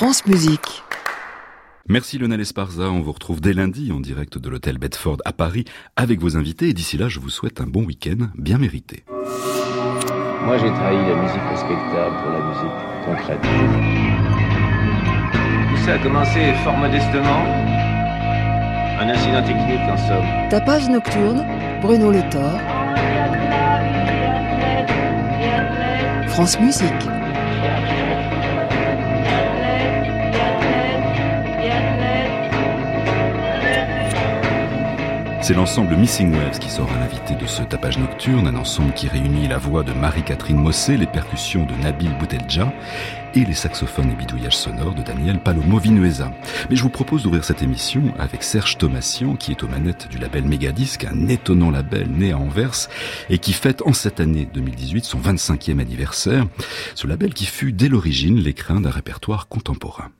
France Musique. Merci Lionel Esparza, on vous retrouve dès lundi en direct de l'hôtel Bedford à Paris avec vos invités et d'ici là je vous souhaite un bon week-end bien mérité. Moi j'ai trahi la musique respectable pour la musique concrète. Tout ça a commencé fort modestement. Un incident technique en somme. Tapage nocturne, Bruno Le Thor. France Musique. C'est l'ensemble Missing Waves qui sera l'invité de ce tapage nocturne, un ensemble qui réunit la voix de Marie-Catherine Mossé, les percussions de Nabil Boutelja et les saxophones et bidouillages sonores de Daniel Palomo Vinuesa. Mais je vous propose d'ouvrir cette émission avec Serge Thomassian, qui est aux manettes du label Megadisc, un étonnant label né à Anvers et qui fête en cette année 2018 son 25e anniversaire. Ce label qui fut dès l'origine l'écrin d'un répertoire contemporain.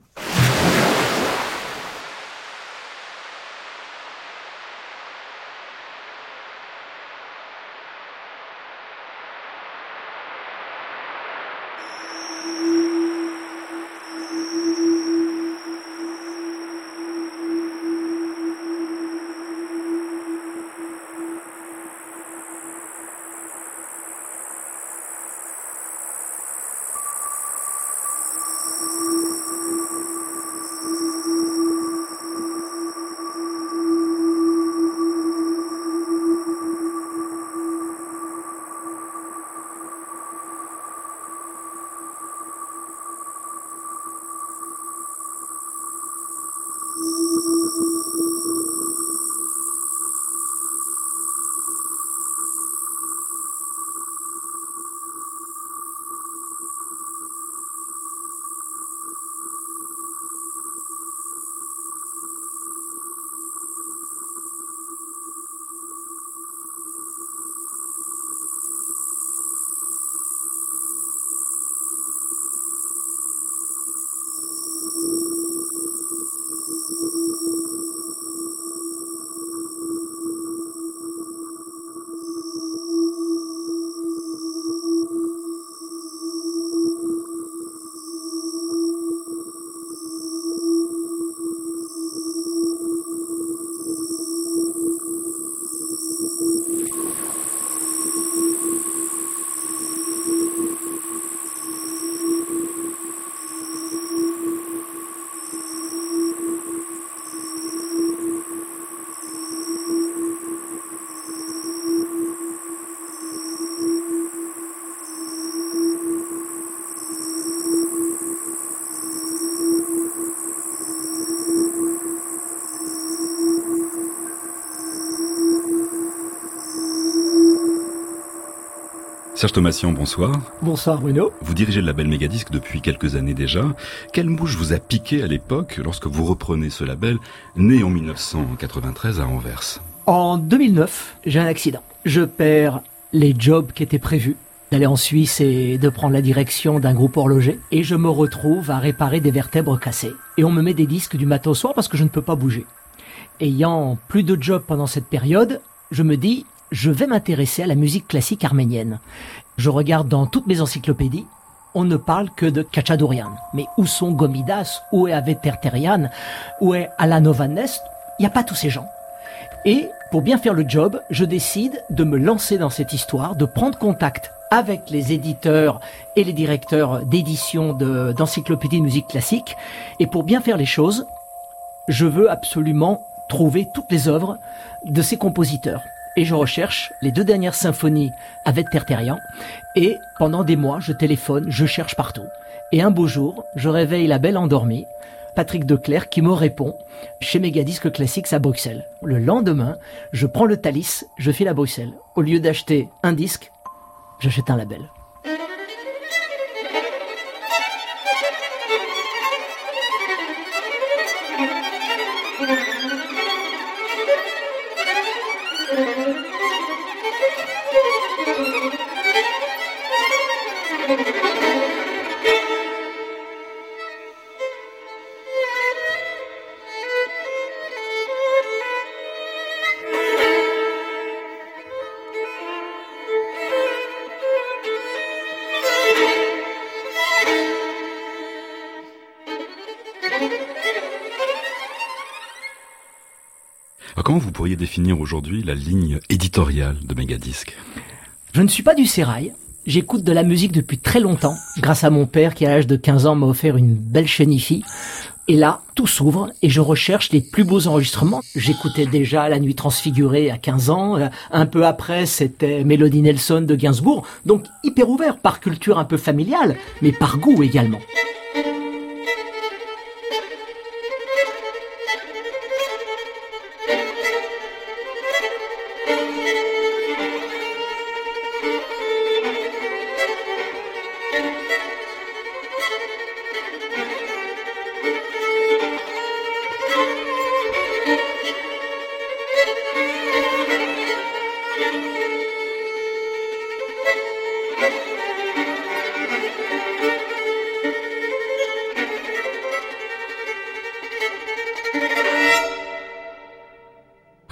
Serge Thomasian, bonsoir. Bonsoir Bruno. Vous dirigez le label Megadisc depuis quelques années déjà. Quelle mouche vous a piqué à l'époque lorsque vous reprenez ce label, né en 1993 à Anvers? En 2009, j'ai un accident. Je perds les jobs qui étaient prévus d'aller en Suisse et de prendre la direction d'un groupe horloger. Et je me retrouve à réparer des vertèbres cassées. Et on me met des disques du matin au soir parce que je ne peux pas bouger. Ayant plus de jobs pendant cette période, je me dis, je vais m'intéresser à la musique classique arménienne. Je regarde dans toutes mes encyclopédies, on ne parle que de Kachadorian. Mais où sont Gomidas Où est Aveterterian Où est Alanovanest Il n'y a pas tous ces gens. Et pour bien faire le job, je décide de me lancer dans cette histoire, de prendre contact avec les éditeurs et les directeurs d'édition d'encyclopédies de, de musique classique. Et pour bien faire les choses, je veux absolument trouver toutes les œuvres de ces compositeurs et je recherche les deux dernières symphonies avec Terterian. Et pendant des mois, je téléphone, je cherche partout. Et un beau jour, je réveille la belle endormie, Patrick Declerc, qui me répond chez Megadisque Classics à Bruxelles. Le lendemain, je prends le Thalys, je file à Bruxelles. Au lieu d'acheter un disque, j'achète un label. Définir aujourd'hui la ligne éditoriale de Megadisc? Je ne suis pas du sérail. J'écoute de la musique depuis très longtemps, grâce à mon père qui à l'âge de 15 ans m'a offert une belle chaîne Et là, tout s'ouvre et je recherche les plus beaux enregistrements. J'écoutais déjà La Nuit Transfigurée à 15 ans. Euh, un peu après, c'était Mélodie Nelson de Gainsbourg. Donc hyper ouvert par culture un peu familiale, mais par goût également.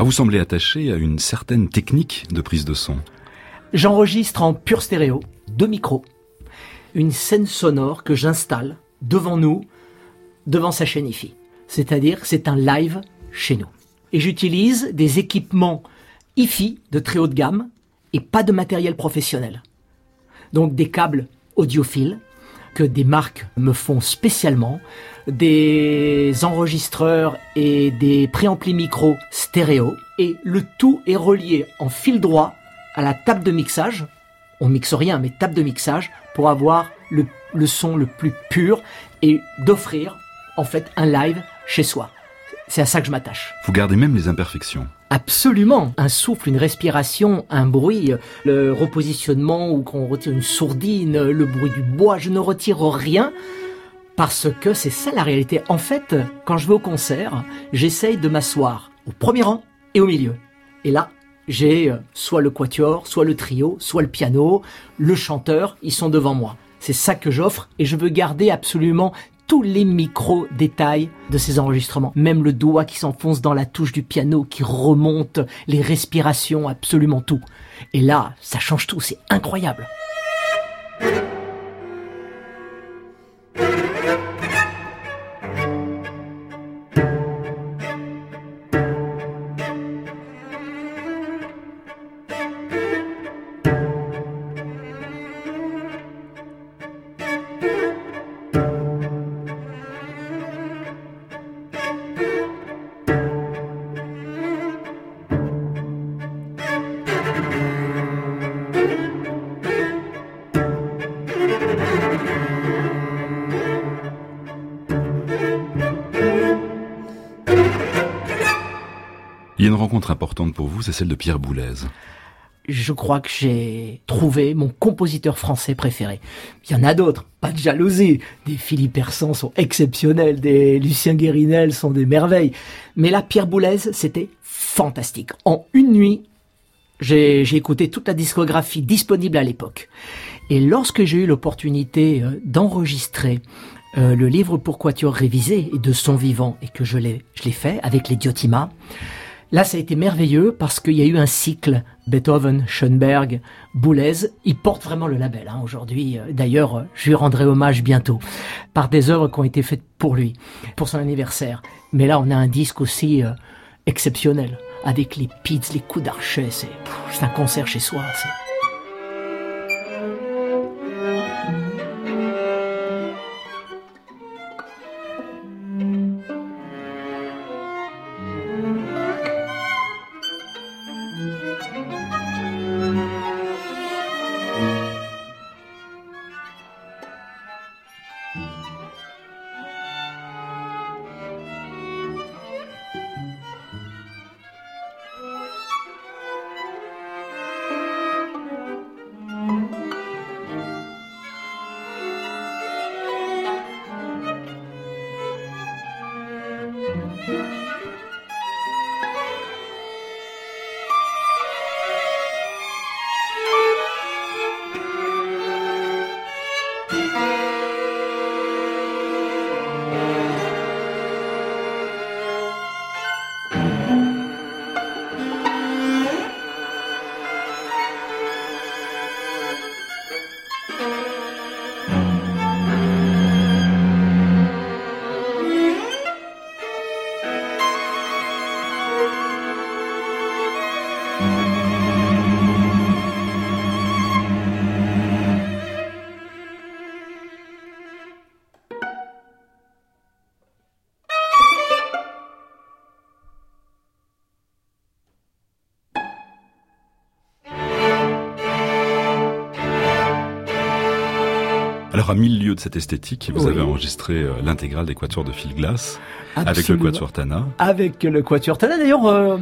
Vous semblez attaché à une certaine technique de prise de son. J'enregistre en pur stéréo, deux micros, une scène sonore que j'installe devant nous, devant sa chaîne IFI. C'est-à-dire c'est un live chez nous. Et j'utilise des équipements IFI de très haute gamme et pas de matériel professionnel. Donc des câbles audiophiles que des marques me font spécialement, des enregistreurs et des préamplis micro stéréo, et le tout est relié en fil droit à la table de mixage. On mixe rien, mais table de mixage pour avoir le, le son le plus pur et d'offrir en fait un live chez soi. C'est à ça que je m'attache. Vous gardez même les imperfections. Absolument. Un souffle, une respiration, un bruit, le repositionnement ou qu'on retire une sourdine, le bruit du bois, je ne retire rien parce que c'est ça la réalité. En fait, quand je vais au concert, j'essaye de m'asseoir au premier rang et au milieu. Et là, j'ai euh, soit le quatuor, soit le trio, soit le piano, le chanteur, ils sont devant moi. C'est ça que j'offre et je veux garder absolument tous les micro-détails de ces enregistrements. Même le doigt qui s'enfonce dans la touche du piano, qui remonte, les respirations, absolument tout. Et là, ça change tout, c'est incroyable. Rencontre importante pour vous, c'est celle de Pierre Boulez. Je crois que j'ai trouvé mon compositeur français préféré. Il y en a d'autres, pas de jalousie. Des Philippe Hersan sont exceptionnels, des Lucien Guérinel sont des merveilles. Mais là, Pierre Boulez, c'était fantastique. En une nuit, j'ai écouté toute la discographie disponible à l'époque. Et lorsque j'ai eu l'opportunité euh, d'enregistrer euh, le livre Pourquoi tu as révisé et de son vivant et que je l'ai fait avec les Diotima, Là, ça a été merveilleux parce qu'il y a eu un cycle Beethoven, Schoenberg, Boulez. Il porte vraiment le label hein, aujourd'hui. D'ailleurs, je lui rendrai hommage bientôt par des œuvres qui ont été faites pour lui, pour son anniversaire. Mais là, on a un disque aussi euh, exceptionnel avec les pits, les coups d'archet. C'est un concert chez soi. Alors à mille lieues de cette esthétique, vous avez enregistré euh, l'intégrale des quatuors de Phil Glass avec le quatuor Tana. Avec le quatuor Tana. D'ailleurs, euh,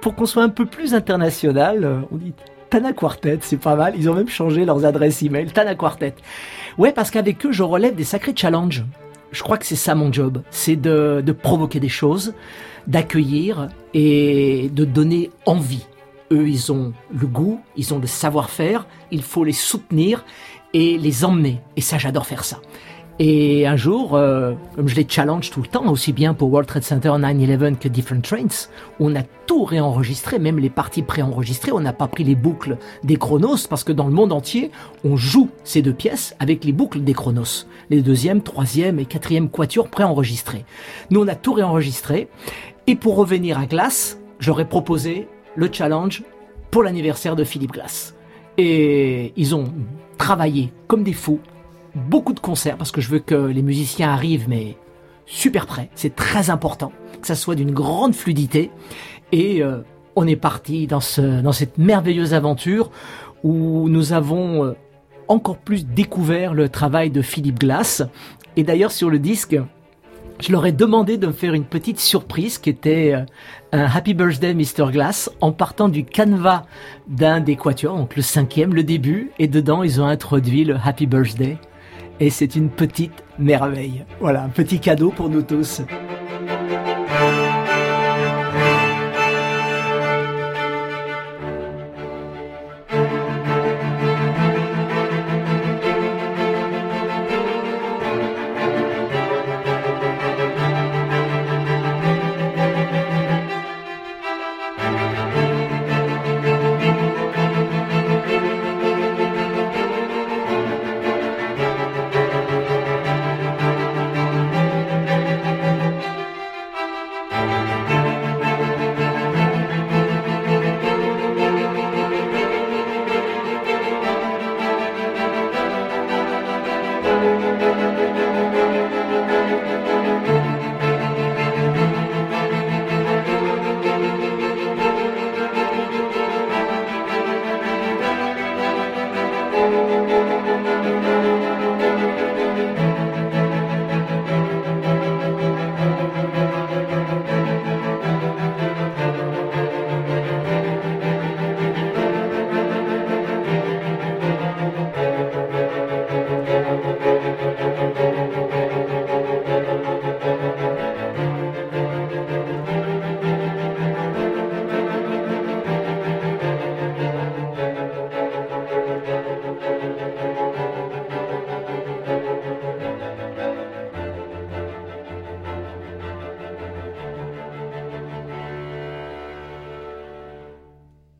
pour qu'on soit un peu plus international, euh, on dit Tana Quartet, c'est pas mal. Ils ont même changé leurs adresses email. Tana Quartet. Ouais, parce qu'avec eux, je relève des sacrés challenges. Je crois que c'est ça mon job. C'est de, de provoquer des choses, d'accueillir et de donner envie. Eux, ils ont le goût, ils ont le savoir-faire, il faut les soutenir et les emmener. Et ça, j'adore faire ça. Et un jour, euh, comme je les challenge tout le temps, aussi bien pour World Trade Center 9-11 que Different Trains, on a tout réenregistré, même les parties préenregistrées, on n'a pas pris les boucles des chronos, parce que dans le monde entier, on joue ces deux pièces avec les boucles des chronos. Les deuxième, troisième et quatrième quatuors préenregistrés. Nous, on a tout réenregistré. Et pour revenir à Glass, j'aurais proposé le challenge pour l'anniversaire de Philippe Glass. Et ils ont travaillé comme des fous, beaucoup de concerts parce que je veux que les musiciens arrivent mais super prêts. C'est très important que ça soit d'une grande fluidité et euh, on est parti dans cette merveilleuse aventure où nous avons euh, encore plus découvert le travail de Philippe Glass et d'ailleurs sur le disque je leur ai demandé de me faire une petite surprise qui était euh, un Happy Birthday Mr. Glass en partant du canevas d'un des quatuors, donc le cinquième, le début, et dedans ils ont introduit le Happy Birthday. Et c'est une petite merveille. Voilà, un petit cadeau pour nous tous.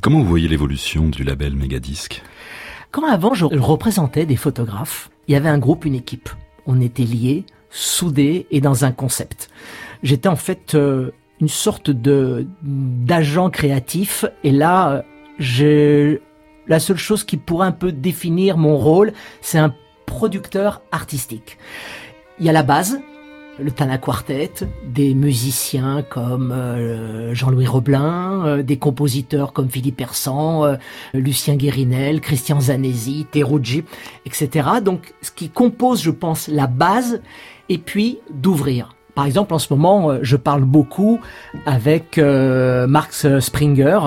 Comment vous voyez l'évolution du label Megadisc? Quand avant je représentais des photographes, il y avait un groupe, une équipe. On était liés, soudés et dans un concept. J'étais en fait euh, une sorte de d'agent créatif et là j'ai la seule chose qui pourrait un peu définir mon rôle, c'est un producteur artistique. Il y a la base, le Tana Quartet, des musiciens comme euh, Jean-Louis Roblin, euh, des compositeurs comme Philippe Persan, euh, Lucien Guérinel, Christian Zanesi, Teruggi, etc. Donc ce qui compose, je pense, la base, et puis d'ouvrir. Par exemple, en ce moment, je parle beaucoup avec Marx Springer,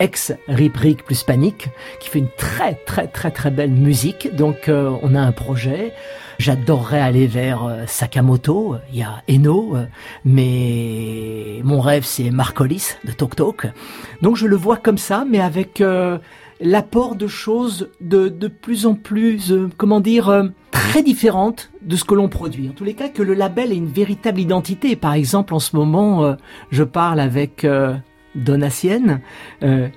ex Rip plus Panic, qui fait une très très très très belle musique. Donc on a un projet. J'adorerais aller vers euh, Sakamoto, il y a Eno, euh, mais mon rêve c'est Marcolis de Tok Tok. Donc je le vois comme ça, mais avec euh, l'apport de choses de, de plus en plus, comment dire, très différentes de ce que l'on produit. En tous les cas, que le label ait une véritable identité. Par exemple, en ce moment, je parle avec Donatienne,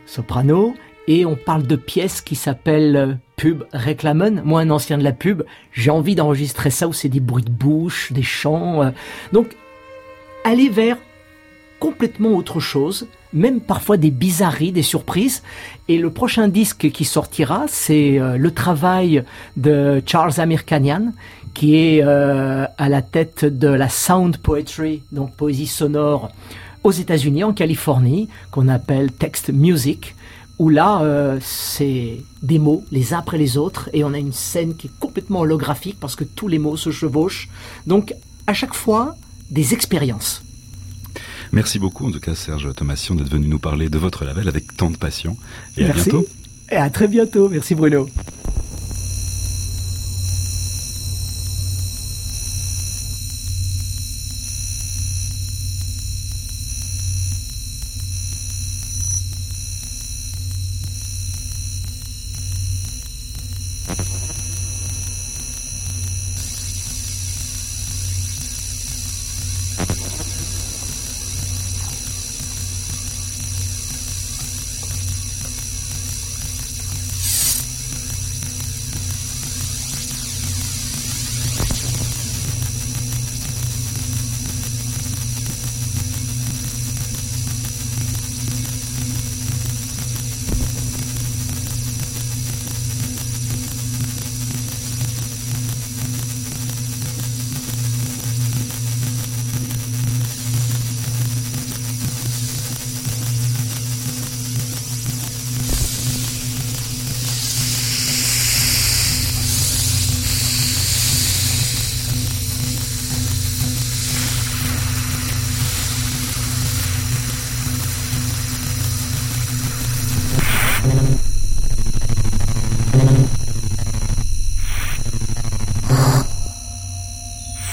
soprano, et on parle de pièces qui s'appellent pub réclamen. Moi, un ancien de la pub, j'ai envie d'enregistrer ça où c'est des bruits de bouche, des chants. Euh. Donc, aller vers complètement autre chose, même parfois des bizarreries, des surprises. Et le prochain disque qui sortira, c'est euh, le travail de Charles Amirkanian, qui est euh, à la tête de la sound poetry, donc poésie sonore, aux États-Unis, en Californie, qu'on appelle text music où là, euh, c'est des mots les uns après les autres, et on a une scène qui est complètement holographique parce que tous les mots se chevauchent. Donc, à chaque fois, des expériences. Merci beaucoup, en tout cas, Serge Thomation, d'être venu nous parler de votre label avec tant de passion. Et à bientôt. Et à très bientôt. Merci, Bruno.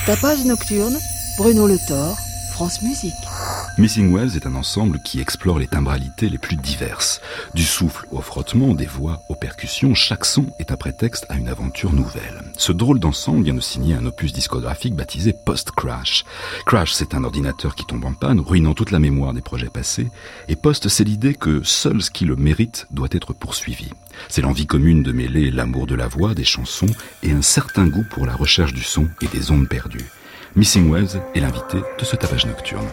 Tapage nocturne, Bruno Le Thor, France Musique. Missing Waves est un ensemble qui explore les timbralités les plus diverses. Du souffle au frottement, des voix aux percussions, chaque son est un prétexte à une aventure nouvelle. Ce drôle d'ensemble vient de signer un opus discographique baptisé Post Crash. Crash, c'est un ordinateur qui tombe en panne, ruinant toute la mémoire des projets passés, et Post, c'est l'idée que seul ce qui le mérite doit être poursuivi. C'est l'envie commune de mêler l'amour de la voix, des chansons, et un certain goût pour la recherche du son et des ondes perdues. Missing Waves est l'invité de ce tapage nocturne.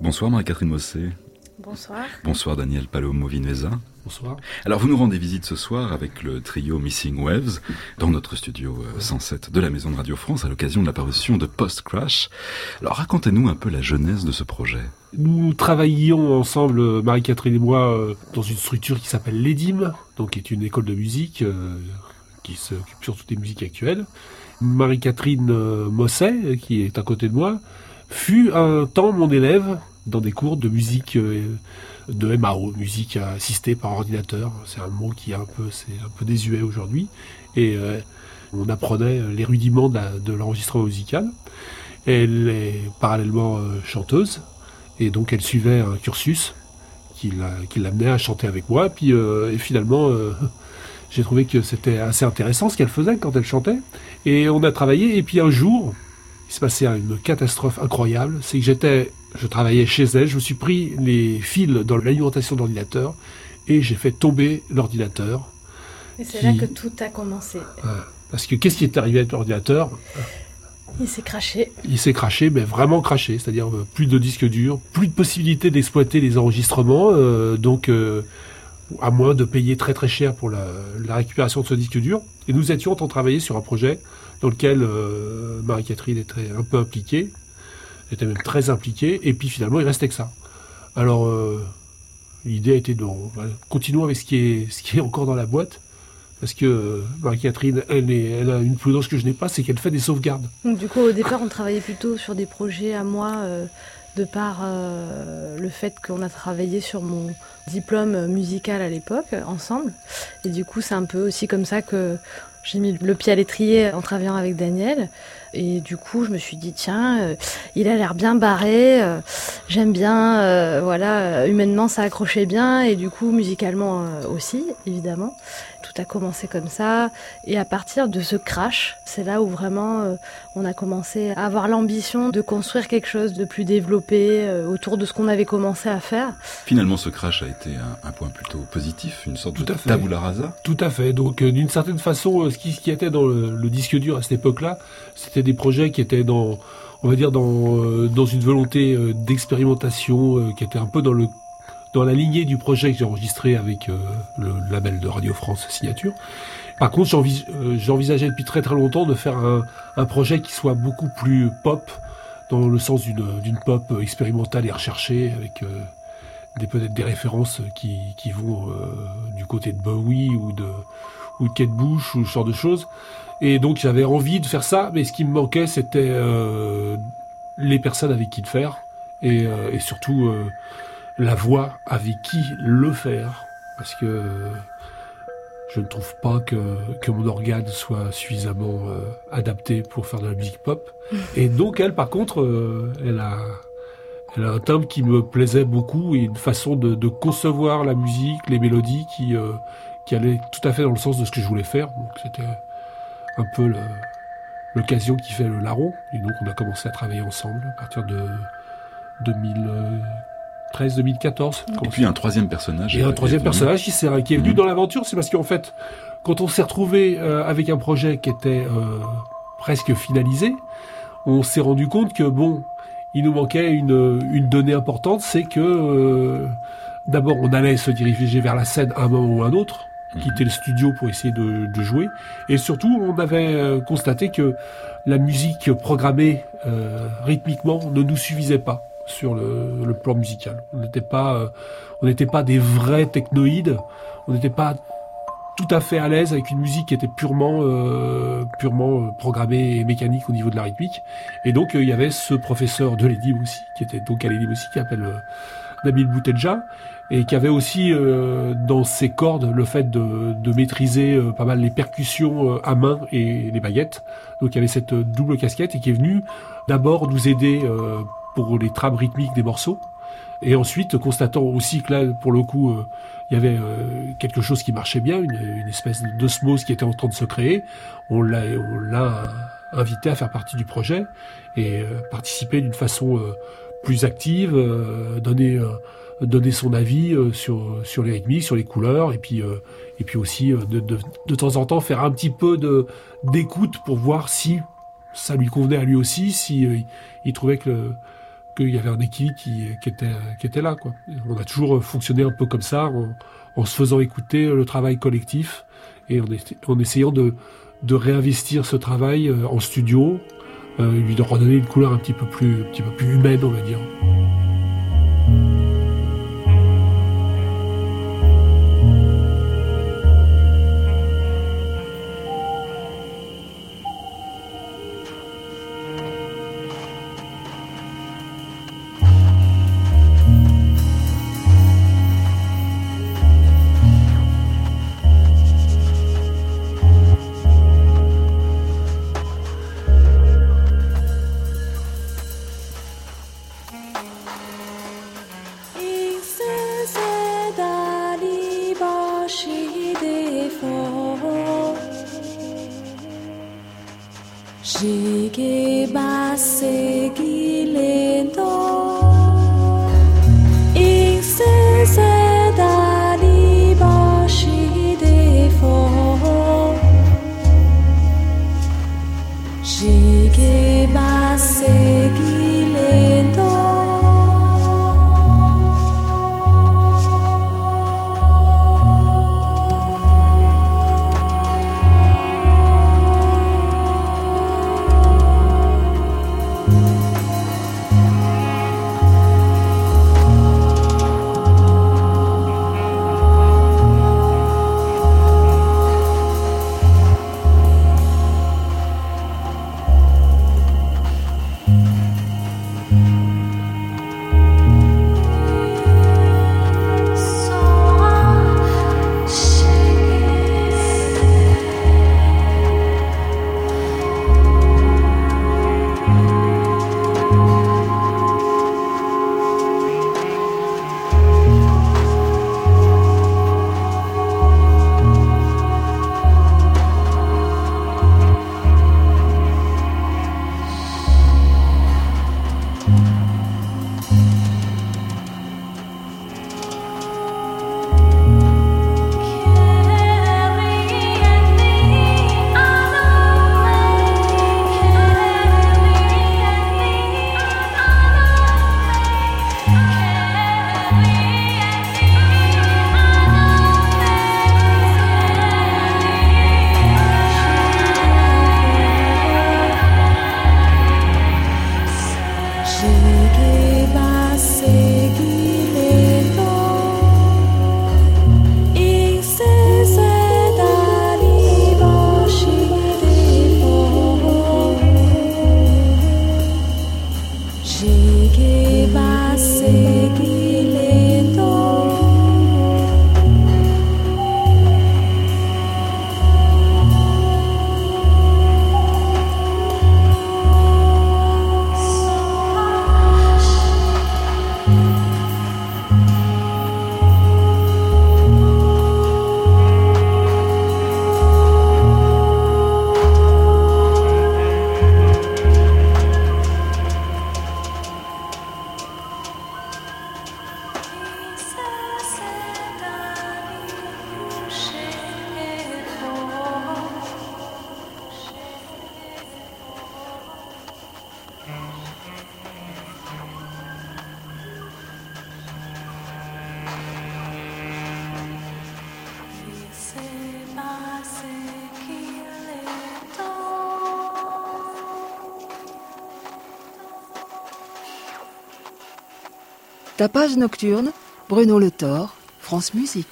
Bonsoir Marie-Catherine Mossé. Bonsoir. Bonsoir Daniel Palomo-Vinuesa. Bonsoir. Alors vous nous rendez visite ce soir avec le trio Missing Waves dans notre studio 107 de la Maison de Radio France à l'occasion de l'apparition de Post Crash. Alors racontez-nous un peu la genèse de ce projet. Nous travaillions ensemble, Marie-Catherine et moi, dans une structure qui s'appelle l'EDIM, donc qui est une école de musique qui s'occupe surtout des musiques actuelles. Marie-Catherine Mosset, qui est à côté de moi, fut un temps mon élève dans des cours de musique de MAO, musique assistée par ordinateur. C'est un mot qui est un peu, c'est un peu désuet aujourd'hui. Et euh, on apprenait les rudiments de l'enregistrement musical. Elle est parallèlement euh, chanteuse et donc elle suivait un cursus qui l'amenait à chanter avec moi. Puis euh, et finalement, j'ai trouvé que c'était assez intéressant ce qu'elle faisait quand elle chantait. Et on a travaillé. Et puis un jour, il se passait une catastrophe incroyable. C'est que j'étais, je travaillais chez elle, je me suis pris les fils dans l'alimentation d'ordinateur et j'ai fait tomber l'ordinateur. Et c'est là que tout a commencé. parce que qu'est-ce qui est arrivé avec l'ordinateur Il s'est craché. Il s'est craché, mais vraiment craché. C'est-à-dire euh, plus de disques durs, plus de possibilité d'exploiter les enregistrements. Euh, donc, euh, à moins de payer très très cher pour la, la, récupération de ce disque dur. Et nous étions en train de travailler sur un projet dans lequel euh, Marie-Catherine était un peu impliquée, était même très impliquée, et puis finalement il restait que ça. Alors euh, l'idée était de voilà, continuons avec ce qui, est, ce qui est encore dans la boîte, parce que euh, Marie-Catherine, elle, a une prudence que je n'ai pas, c'est qu'elle fait des sauvegardes. Du coup, au départ, on travaillait plutôt sur des projets à moi, de par le fait qu'on a travaillé sur mon diplôme musical à l'époque, ensemble. Et du coup, c'est un peu aussi comme ça que j'ai mis le pied à l'étrier en travaillant avec Daniel. Et du coup, je me suis dit, tiens, euh, il a l'air bien barré, euh, j'aime bien, euh, voilà, humainement ça accrochait bien, et du coup, musicalement aussi, évidemment. Tout a commencé comme ça. Et à partir de ce crash, c'est là où vraiment on a commencé à avoir l'ambition de construire quelque chose de plus développé autour de ce qu'on avait commencé à faire. Finalement, ce crash a été un, un point plutôt positif, une sorte Tout de tabula rasa. Tout à fait. Donc, d'une certaine façon, ce qui, ce qui était dans le, le disque dur à cette époque-là, c'était des projets qui étaient dans, on va dire, dans, euh, dans une volonté euh, d'expérimentation, euh, qui était un peu dans le dans la lignée du projet que j'ai enregistré avec le label de Radio France Signature. Par contre, j'envisageais depuis très très longtemps de faire un, un, projet qui soit beaucoup plus pop, dans le sens d'une pop expérimentale et recherchée, avec des peut-être des références qui, qui vont du côté de Bowie ou de ou de Kate Bush ou ce genre de choses. Et donc j'avais envie de faire ça, mais ce qui me manquait, c'était euh, les personnes avec qui le faire, et, euh, et surtout euh, la voix avec qui le faire, parce que je ne trouve pas que, que mon organe soit suffisamment adapté pour faire de la musique pop. Et donc elle, par contre, elle a elle a un timbre qui me plaisait beaucoup et une façon de, de concevoir la musique, les mélodies qui, qui allait tout à fait dans le sens de ce que je voulais faire. Donc c'était un peu l'occasion qui fait le larron. Et donc on a commencé à travailler ensemble à partir de 2013-2014. Et puis un troisième personnage. Et un troisième personnage qui, est, qui est venu mmh. dans l'aventure, c'est parce qu'en fait, quand on s'est retrouvé euh, avec un projet qui était euh, presque finalisé, on s'est rendu compte que bon, il nous manquait une, une donnée importante, c'est que euh, d'abord on allait se diriger vers la scène à un moment ou à un autre, quitter le studio pour essayer de, de, jouer. Et surtout, on avait euh, constaté que la musique programmée euh, rythmiquement ne nous suffisait pas sur le, le plan musical. On n'était pas, euh, on n'était pas des vrais technoïdes. On n'était pas tout à fait à l'aise avec une musique qui était purement, euh, purement programmée et mécanique au niveau de la rythmique. Et donc, il y avait ce professeur de l'EDIM aussi, qui était donc à l'EDIM aussi, qui appelle Nabil Boutelja, et qui avait aussi euh, dans ses cordes le fait de, de maîtriser euh, pas mal les percussions euh, à main et les baguettes. Donc il y avait cette double casquette et qui est venu d'abord nous aider pour les trames rythmiques des morceaux. Et ensuite, constatant aussi que là, pour le coup, il y avait quelque chose qui marchait bien, une, une espèce d'osmose qui était en train de se créer, on l'a, invité à faire partie du projet et participer d'une façon plus active, donner donner son avis euh, sur, sur les rythmiques, sur les couleurs, et puis, euh, et puis aussi euh, de, de, de, temps en temps faire un petit peu d'écoute pour voir si ça lui convenait à lui aussi, si il trouvait que, le, qu'il y avait un équilibre qui, qui, était, qui était là. Quoi. On a toujours fonctionné un peu comme ça, en, en se faisant écouter le travail collectif et en, essayant de, de réinvestir ce travail euh, en studio, euh, lui de redonner une couleur un petit peu plus, un petit peu plus humaine, on va dire. Tapage nocturne, Bruno Le Thor, France Musique.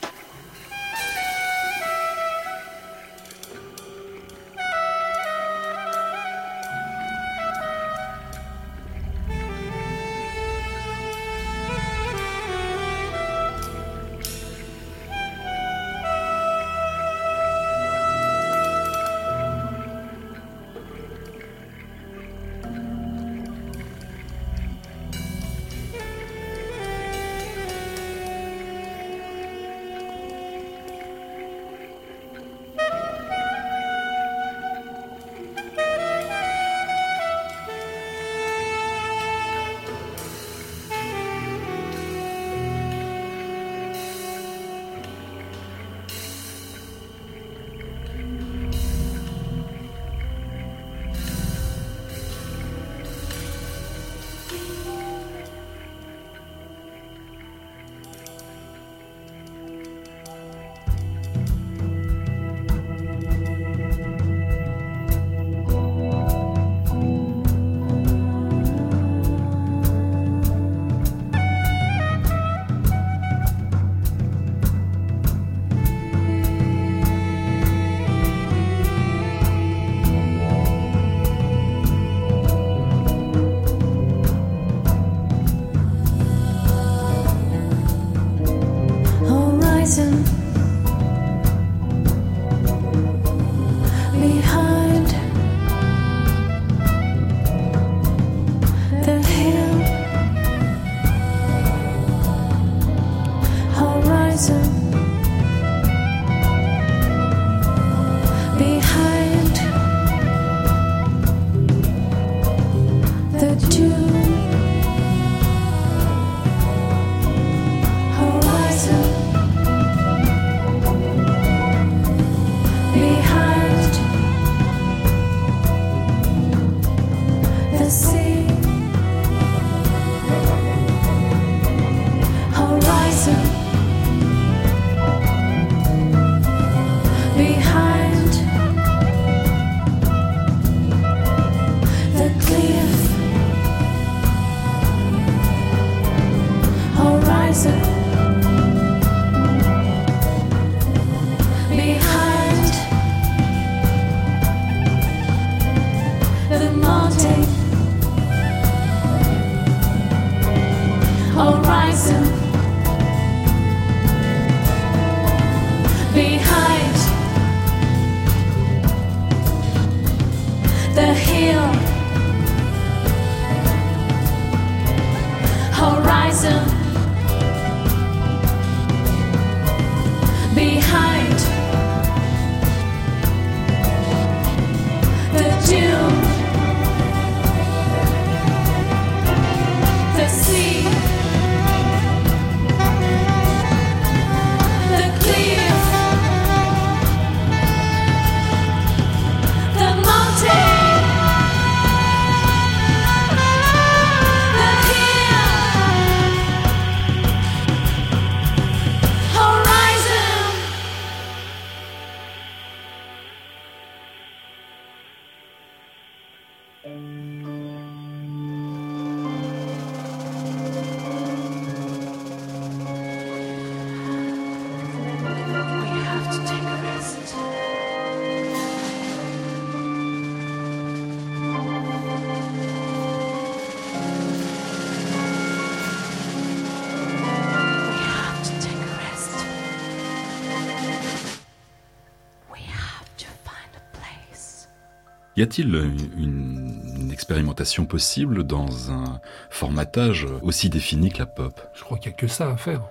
Y a-t-il une, expérimentation possible dans un formatage aussi défini que la pop? Je crois qu'il n'y a que ça à faire.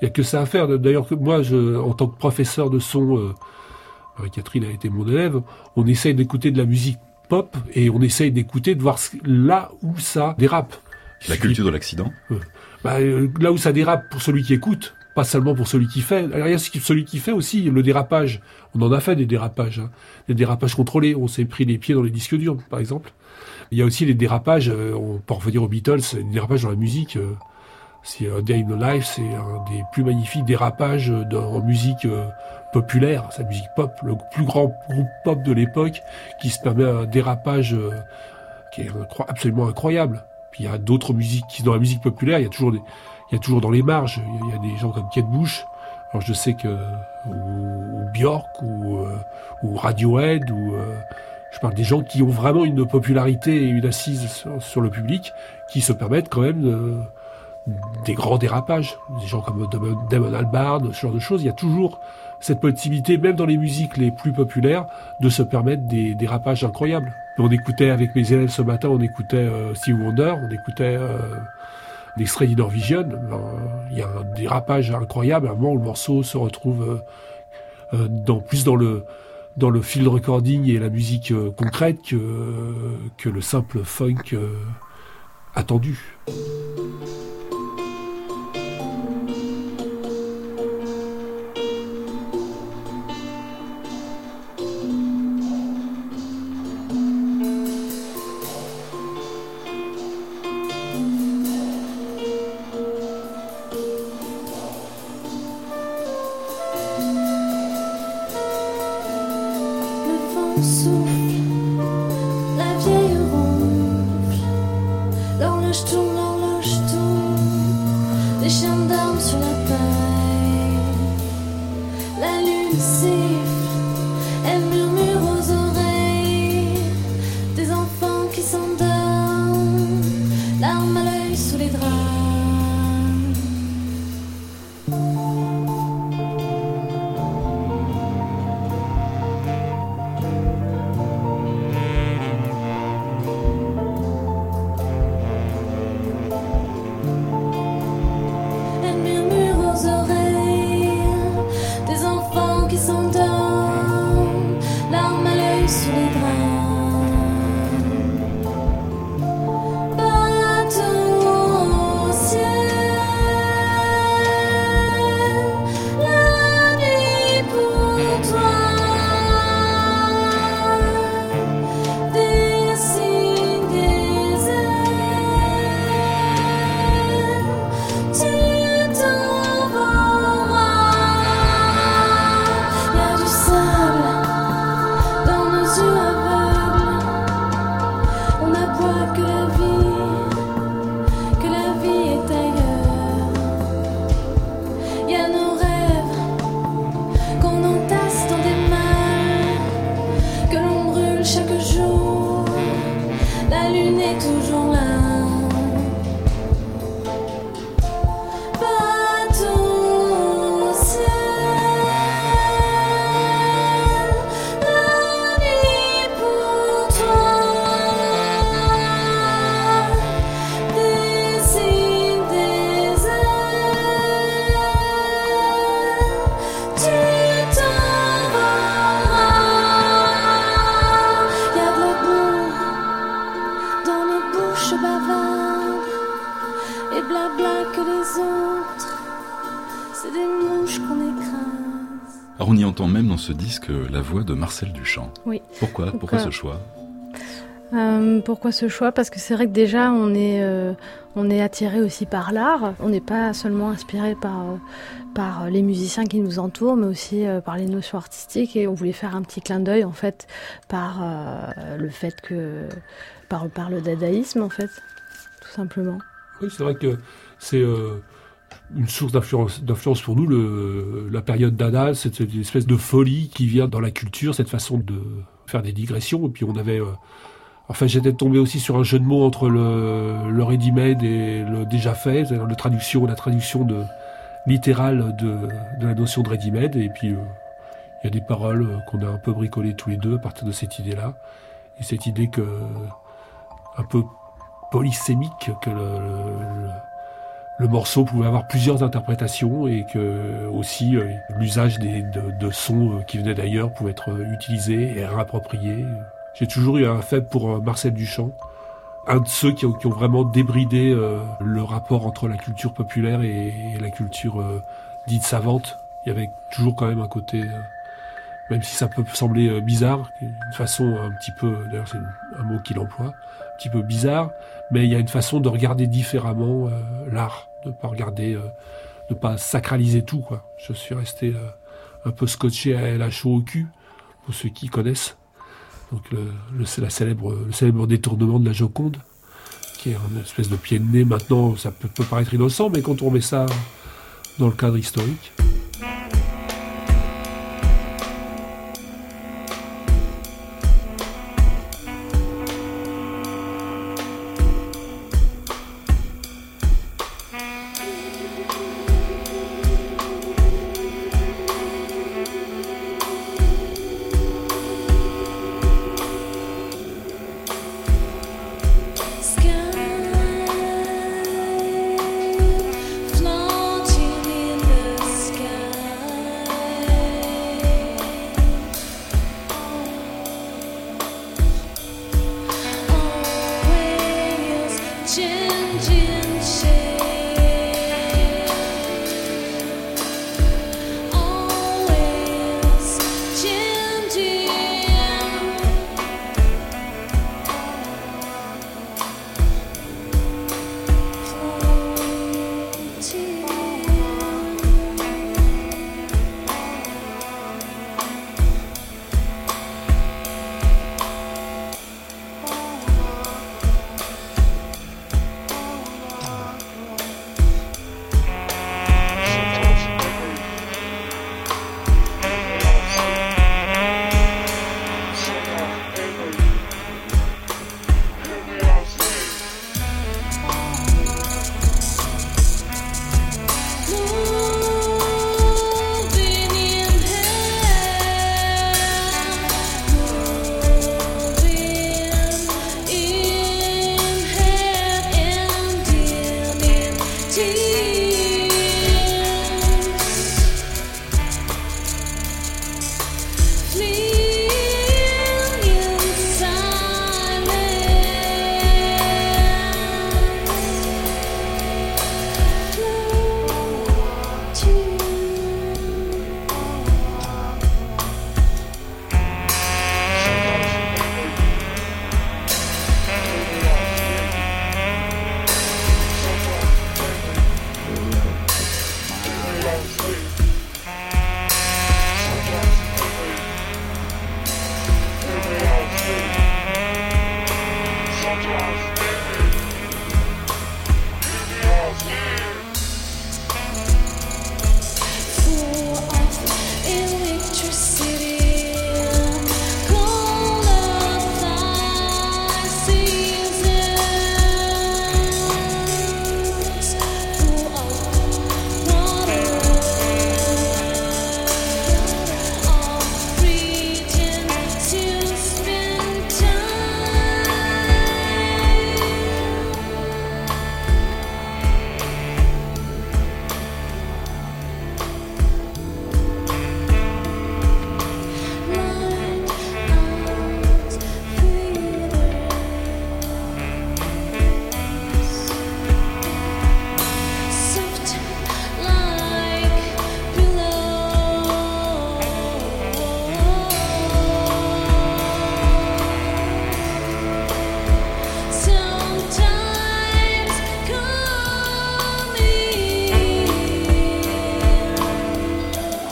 Il n'y a que ça à faire. D'ailleurs, moi, je, en tant que professeur de son, euh, Catherine a été mon élève, on essaye d'écouter de la musique pop et on essaye d'écouter, de voir là où ça dérape. La culture de l'accident? Euh, bah, euh, Là où ça dérape pour celui qui écoute, pas seulement pour celui qui fait. Il y a celui qui fait aussi le dérapage. On en a fait des dérapages, hein. des dérapages contrôlés. On s'est pris les pieds dans les disques durs, par exemple. Il y a aussi les dérapages. Euh, on revenir aux Beatles, les dérapages dans la musique. Euh, c'est un Day in the Life, c'est un des plus magnifiques dérapages en musique euh, populaire, sa musique pop, le plus grand groupe pop de l'époque, qui se permet un dérapage qui est absolument incroyable. Puis il y a d'autres musiques, dans la musique populaire, il y a toujours des, il y a toujours dans les marges, il y a des gens comme Kate Bush. Alors je sais que ou, ou, euh, ou Radiohead ou euh, je parle des gens qui ont vraiment une popularité et une assise sur, le public, qui se permettent quand même des grands dérapages. Des gens comme Damon Albarn, ce genre de choses. Il y a toujours cette possibilité, même dans les musiques les plus populaires, de se permettre des dérapages incroyables. On écoutait avec mes élèves ce matin, on écoutait euh, Steve Wonder, on écoutait euh, l'extrait d'Inorvision, il y a un dérapage incroyable. À un moment, le morceau se retrouve euh, euh, plus dans le, dans field recording et la musique euh, concrète que le simple funk attendu. sou. Ce disque la voix de Marcel Duchamp. Oui. Pourquoi Pourquoi ce choix? Euh, pourquoi ce choix? Parce que c'est vrai que déjà on est, euh, on est attiré aussi par l'art. On n'est pas seulement inspiré par, euh, par les musiciens qui nous entourent, mais aussi par les notions artistiques. Et on voulait faire un petit clin d'œil en fait par le fait que par, par le dadaïsme en fait, tout simplement. Oui, c'est vrai que c'est une source d'influence pour nous, la période Dada, c'est une espèce de folie qui vient dans la culture, cette façon de faire des digressions. Et puis on avait Enfin, j'étais tombé aussi sur un jeu de mots entre le, le ready-made et le déjà fait, c'est-à-dire la traduction, la traduction de, littérale de, la notion de ready-made. Et puis, euh, il y a des paroles qu'on a un peu bricolées tous les deux à partir de cette idée-là. Et cette idée que, un peu polysémique, que le, morceau pouvait avoir plusieurs interprétations et que aussi euh, l'usage des, de, de, sons qui venaient d'ailleurs pouvait être utilisé et réapproprié. J'ai toujours eu un faible pour euh, Marcel Duchamp, un de ceux qui ont, vraiment débridé euh, le rapport entre la culture populaire et, la culture euh, dite savante. Il y avait toujours quand même un côté, même si ça peut sembler bizarre, une façon un petit peu, d'ailleurs c'est un mot qu'il emploie, un petit peu bizarre, mais il y a une façon de regarder différemment l'art, de pas regarder, de pas sacraliser tout. Quoi. Je suis resté un peu scotché à la chaud au cul, pour ceux qui connaissent. Donc le célèbre détournement de la Joconde, qui est une espèce de pied de nez. Maintenant, ça peut, peut paraître innocent, mais quand on met ça dans le cadre historique.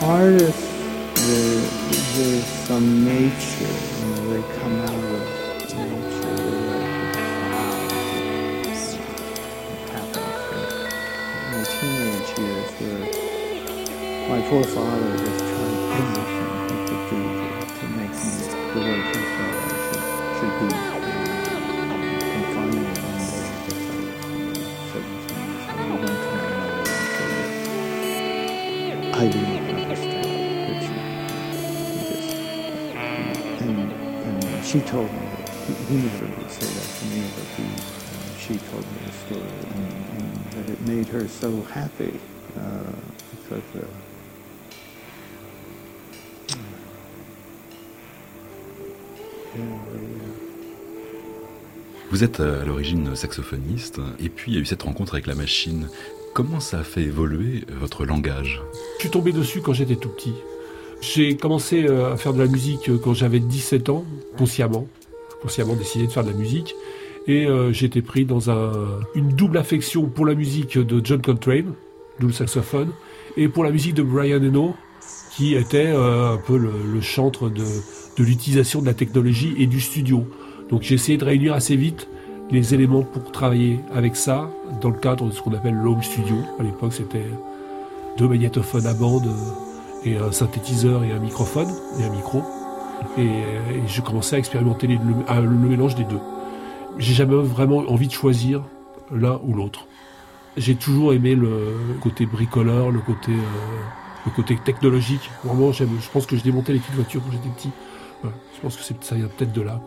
Artists, there, there's some nature, you know, they come out of nature, they're like the flowers happens in my teenage years where my poor father she told me that, he, never would say that to me, but he, uh, she told me the story, and, and that it made her so happy, uh, because, uh, uh, Vous êtes euh, à l'origine saxophoniste, et puis il y a eu cette rencontre avec la machine. Comment ça a fait évoluer votre langage? Je suis tombé dessus quand j'étais tout petit. J'ai commencé euh, à faire de la musique euh, quand j'avais 17 ans, consciemment. Consciemment décidé de faire de la musique. Et euh, été pris dans un, une double affection pour la musique de John Coltrane, double saxophone, et pour la musique de Brian Eno, qui était euh, un peu le, le chantre de, de l'utilisation de la technologie et du studio. Donc j'ai essayé de réunir assez vite les éléments pour travailler avec ça dans le cadre de ce qu'on appelle l'home studio. À l'époque, c'était deux magnétophones à bande euh, et un synthétiseur et un microphone et un micro. Et, et je commençais à expérimenter le, mélange des deux. J'ai jamais vraiment envie de choisir l'un ou l'autre. J'ai toujours aimé le côté bricoleur, le côté, euh, le côté technologique. Vraiment, je pense que je démontais les petites voitures quand j'étais petit. Je pense que ça vient peut-être de là.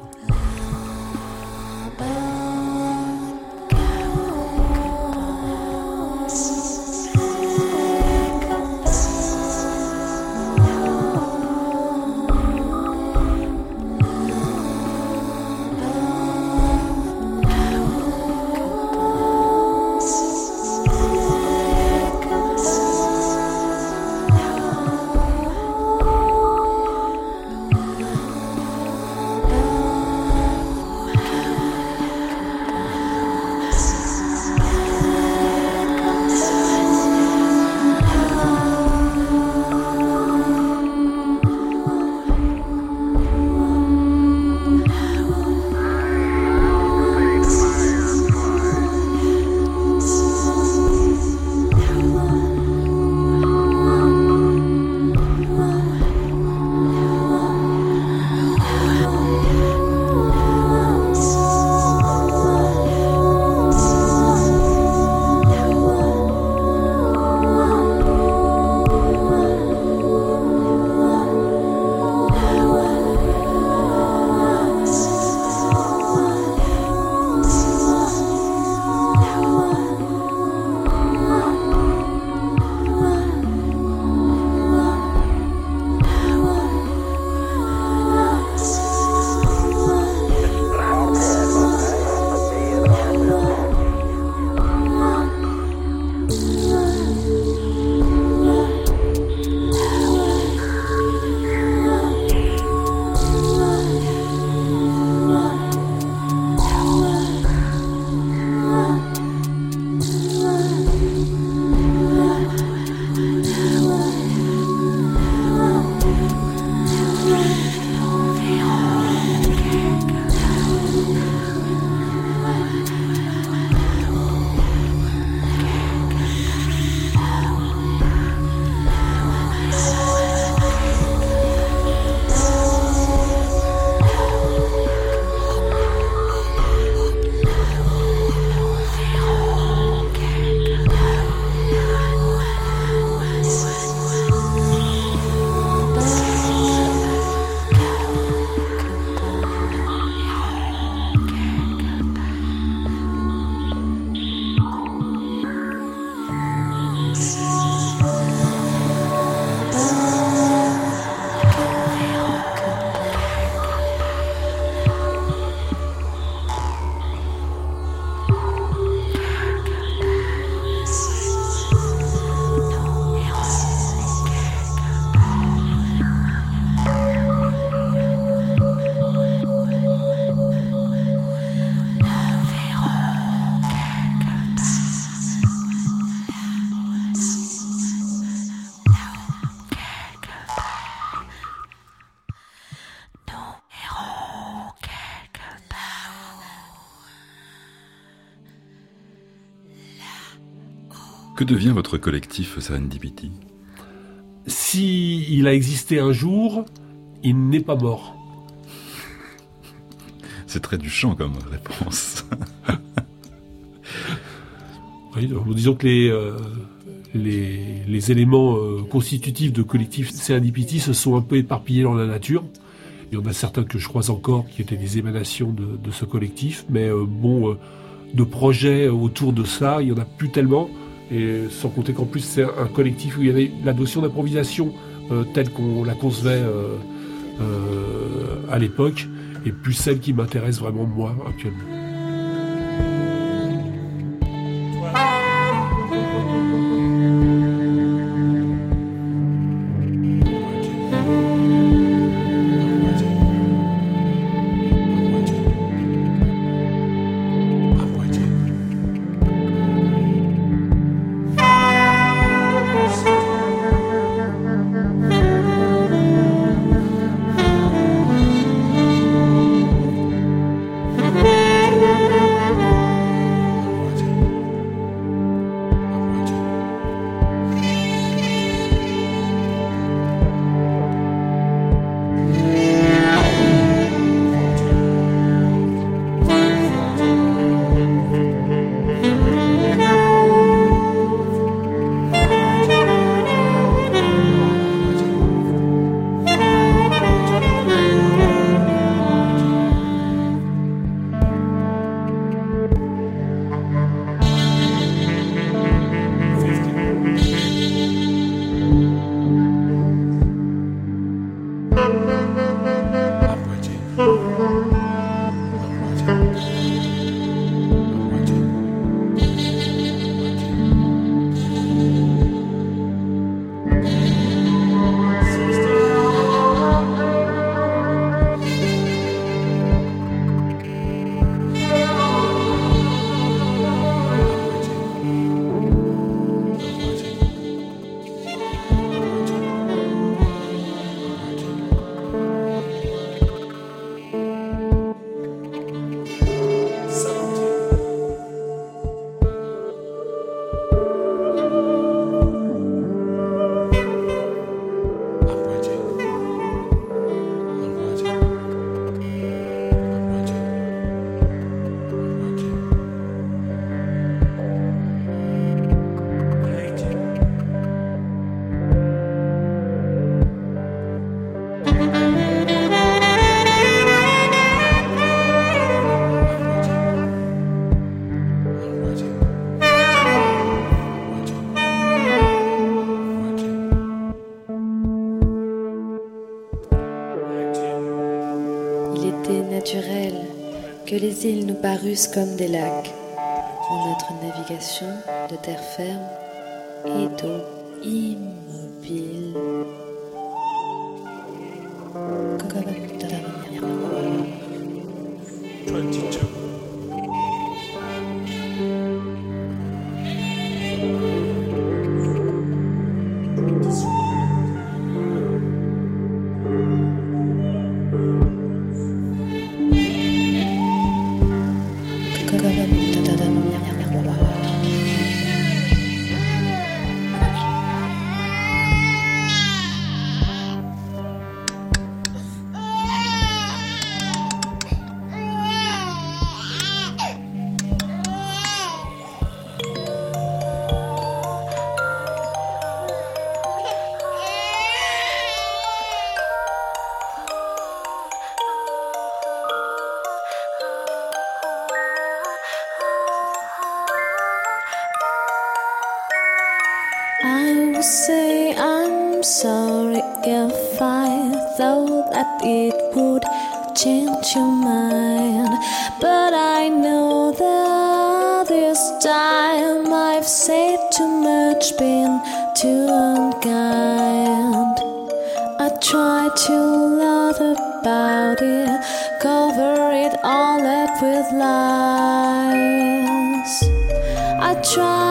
Que devient votre collectif Serendipity? Si il a existé un jour, il n'est pas mort. C'est très du champ comme réponse. Oui, disons que les, euh, les, les éléments euh, constitutifs de collectif Serendipity se sont un peu éparpillés dans la nature. Il y en a certains que je croise encore qui étaient des émanations de, de ce collectif, mais euh, bon, de projets autour de ça, il n'y en a plus tellement. Et sans compter qu'en plus, c'est un collectif où il y avait la notion d'improvisation euh, telle qu'on la concevait euh, euh, à l'époque, et plus celle qui m'intéresse vraiment moi actuellement. Comme des lacs en notre navigation de terre ferme et d'eau immobile. Say I'm sorry if I thought that it would change your mind. But I know that this time I've said too much, been too unkind. I try to laugh about it, cover it all up with lies. I try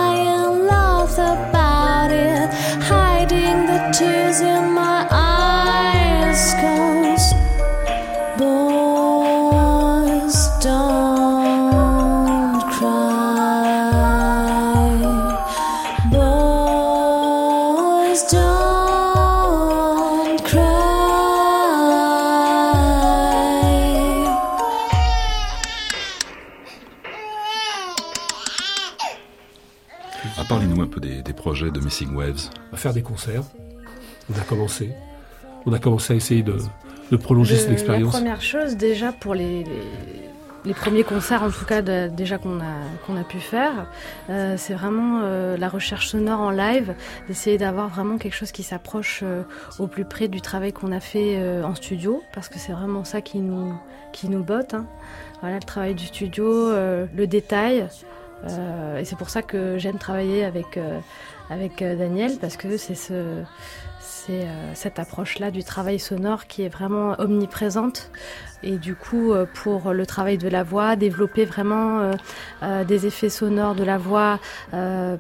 Missing Waves à faire des concerts. On a commencé. On a commencé à essayer de, de prolonger cette expérience. La première chose, déjà pour les, les, les premiers concerts, en tout cas de- déjà qu'on a, qu'on a pu faire, euh, c'est vraiment euh, la recherche sonore en live, d'essayer d'avoir vraiment quelque chose qui s'approche euh, au plus près du travail qu'on a fait euh, en studio, parce que c'est vraiment ça qui nous, qui nous botte. hein. Voilà, le travail du studio, euh, le détail. Euh, et c'est pour ça que j'aime travailler avec, euh, avec euh, Daniel, parce que c'est ce, cette approche-là du travail sonore qui est vraiment omniprésente. Et du coup, euh, pour le travail de la voix, développer vraiment euh, euh, des effets sonores de la voix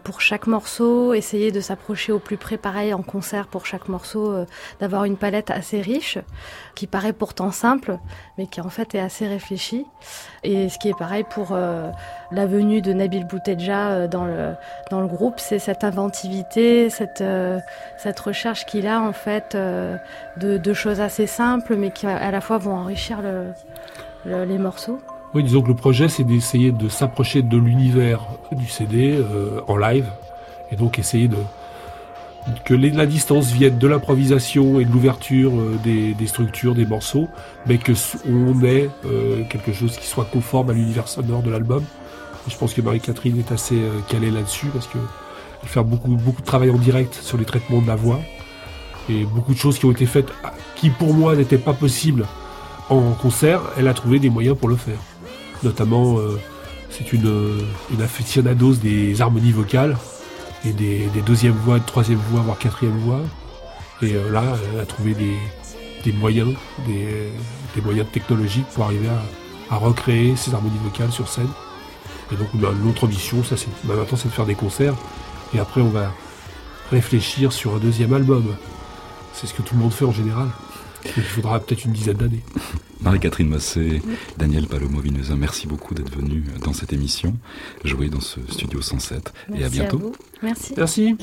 pour chaque morceau, essayer de s'approcher au plus près, pareil en concert pour chaque morceau, d'avoir une palette assez riche, qui paraît pourtant simple, mais qui en fait est assez réfléchie. Et ce qui est pareil pour la venue de Nabil Boutelja euh, dans le, dans le groupe, c'est cette inventivité, cette, cette recherche qu'il a en fait de, de choses assez simples, mais qui à la fois vont enrichir le- le- les morceaux. Oui, disons que le projet, c'est d'essayer de s'approcher de l'univers du CD euh, en live, et donc essayer de que la distance vienne de l'improvisation et de l'ouverture euh, des, structures, des morceaux, mais que on ait euh, quelque chose qui soit conforme à l'univers sonore de l'album. Je pense que Marie-Catherine est assez calée là-dessus parce que elle fait beaucoup de travail en direct sur les traitements de la voix et beaucoup de choses qui ont été faites qui pour moi n'étaient pas possibles en concert. Elle a trouvé des moyens pour le faire notamment euh, c'est une, euh, une des harmonies vocales et des, des deuxième voix, de troisième voix, voire quatrième voix. Et euh, là, elle a trouvé des, moyens, des, moyens technologiques pour arriver à, recréer ces harmonies vocales sur scène. Et donc bah, l'autre ambition, ça c'est bah, maintenant c'est de faire des concerts. Et après on va réfléchir sur un deuxième album. C'est ce que tout le monde fait en général. Il faudra peut-être une dizaine d'années. Marie-Catherine Mossé, Daniel Palomo-Vineusa, merci beaucoup d'être venu dans cette émission, jouer dans ce studio 107. et à Merci bientôt. vous. Merci. Merci.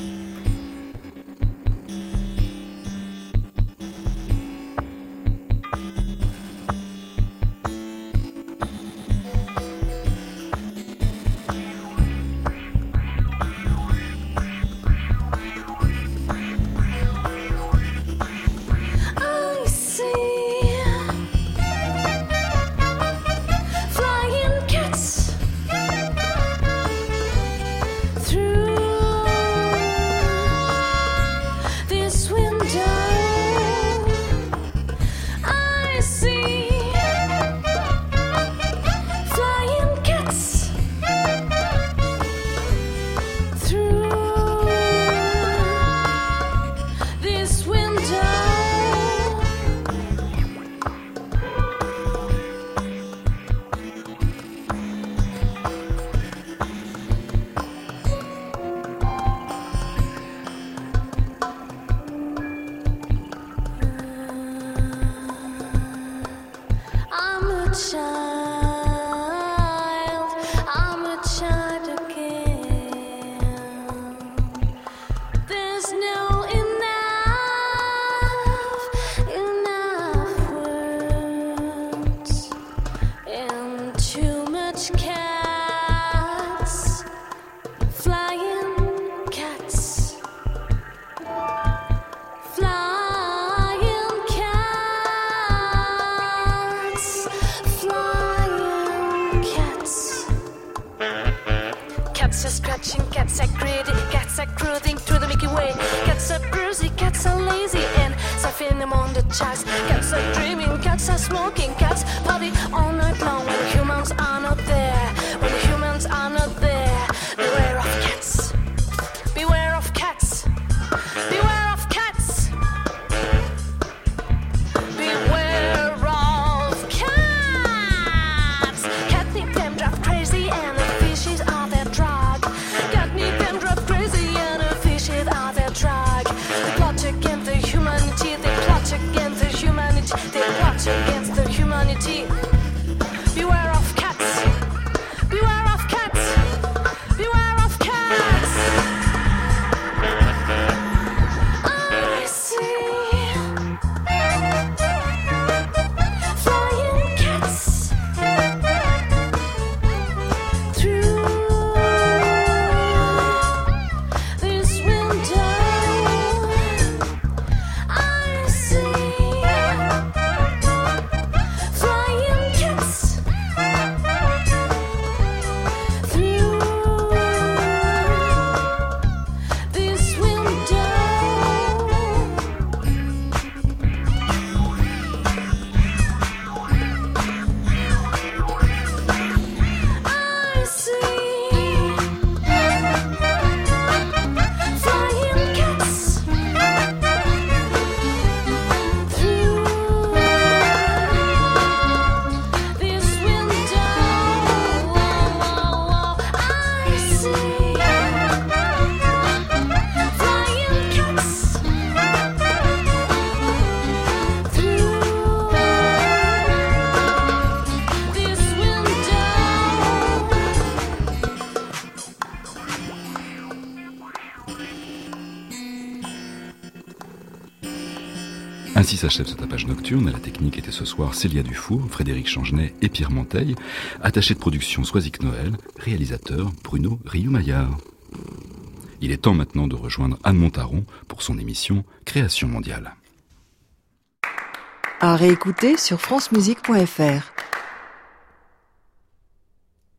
S'achève ce tapage nocturne. À la technique était ce soir Célia Dufour, Frédéric Changenet et Pierre Monteil. Attaché de production Soisic Noël. Réalisateur Bruno Rioumaillard. Il est temps maintenant de rejoindre Anne Montaron pour son émission Création mondiale. À réécouter sur francemusique.fr.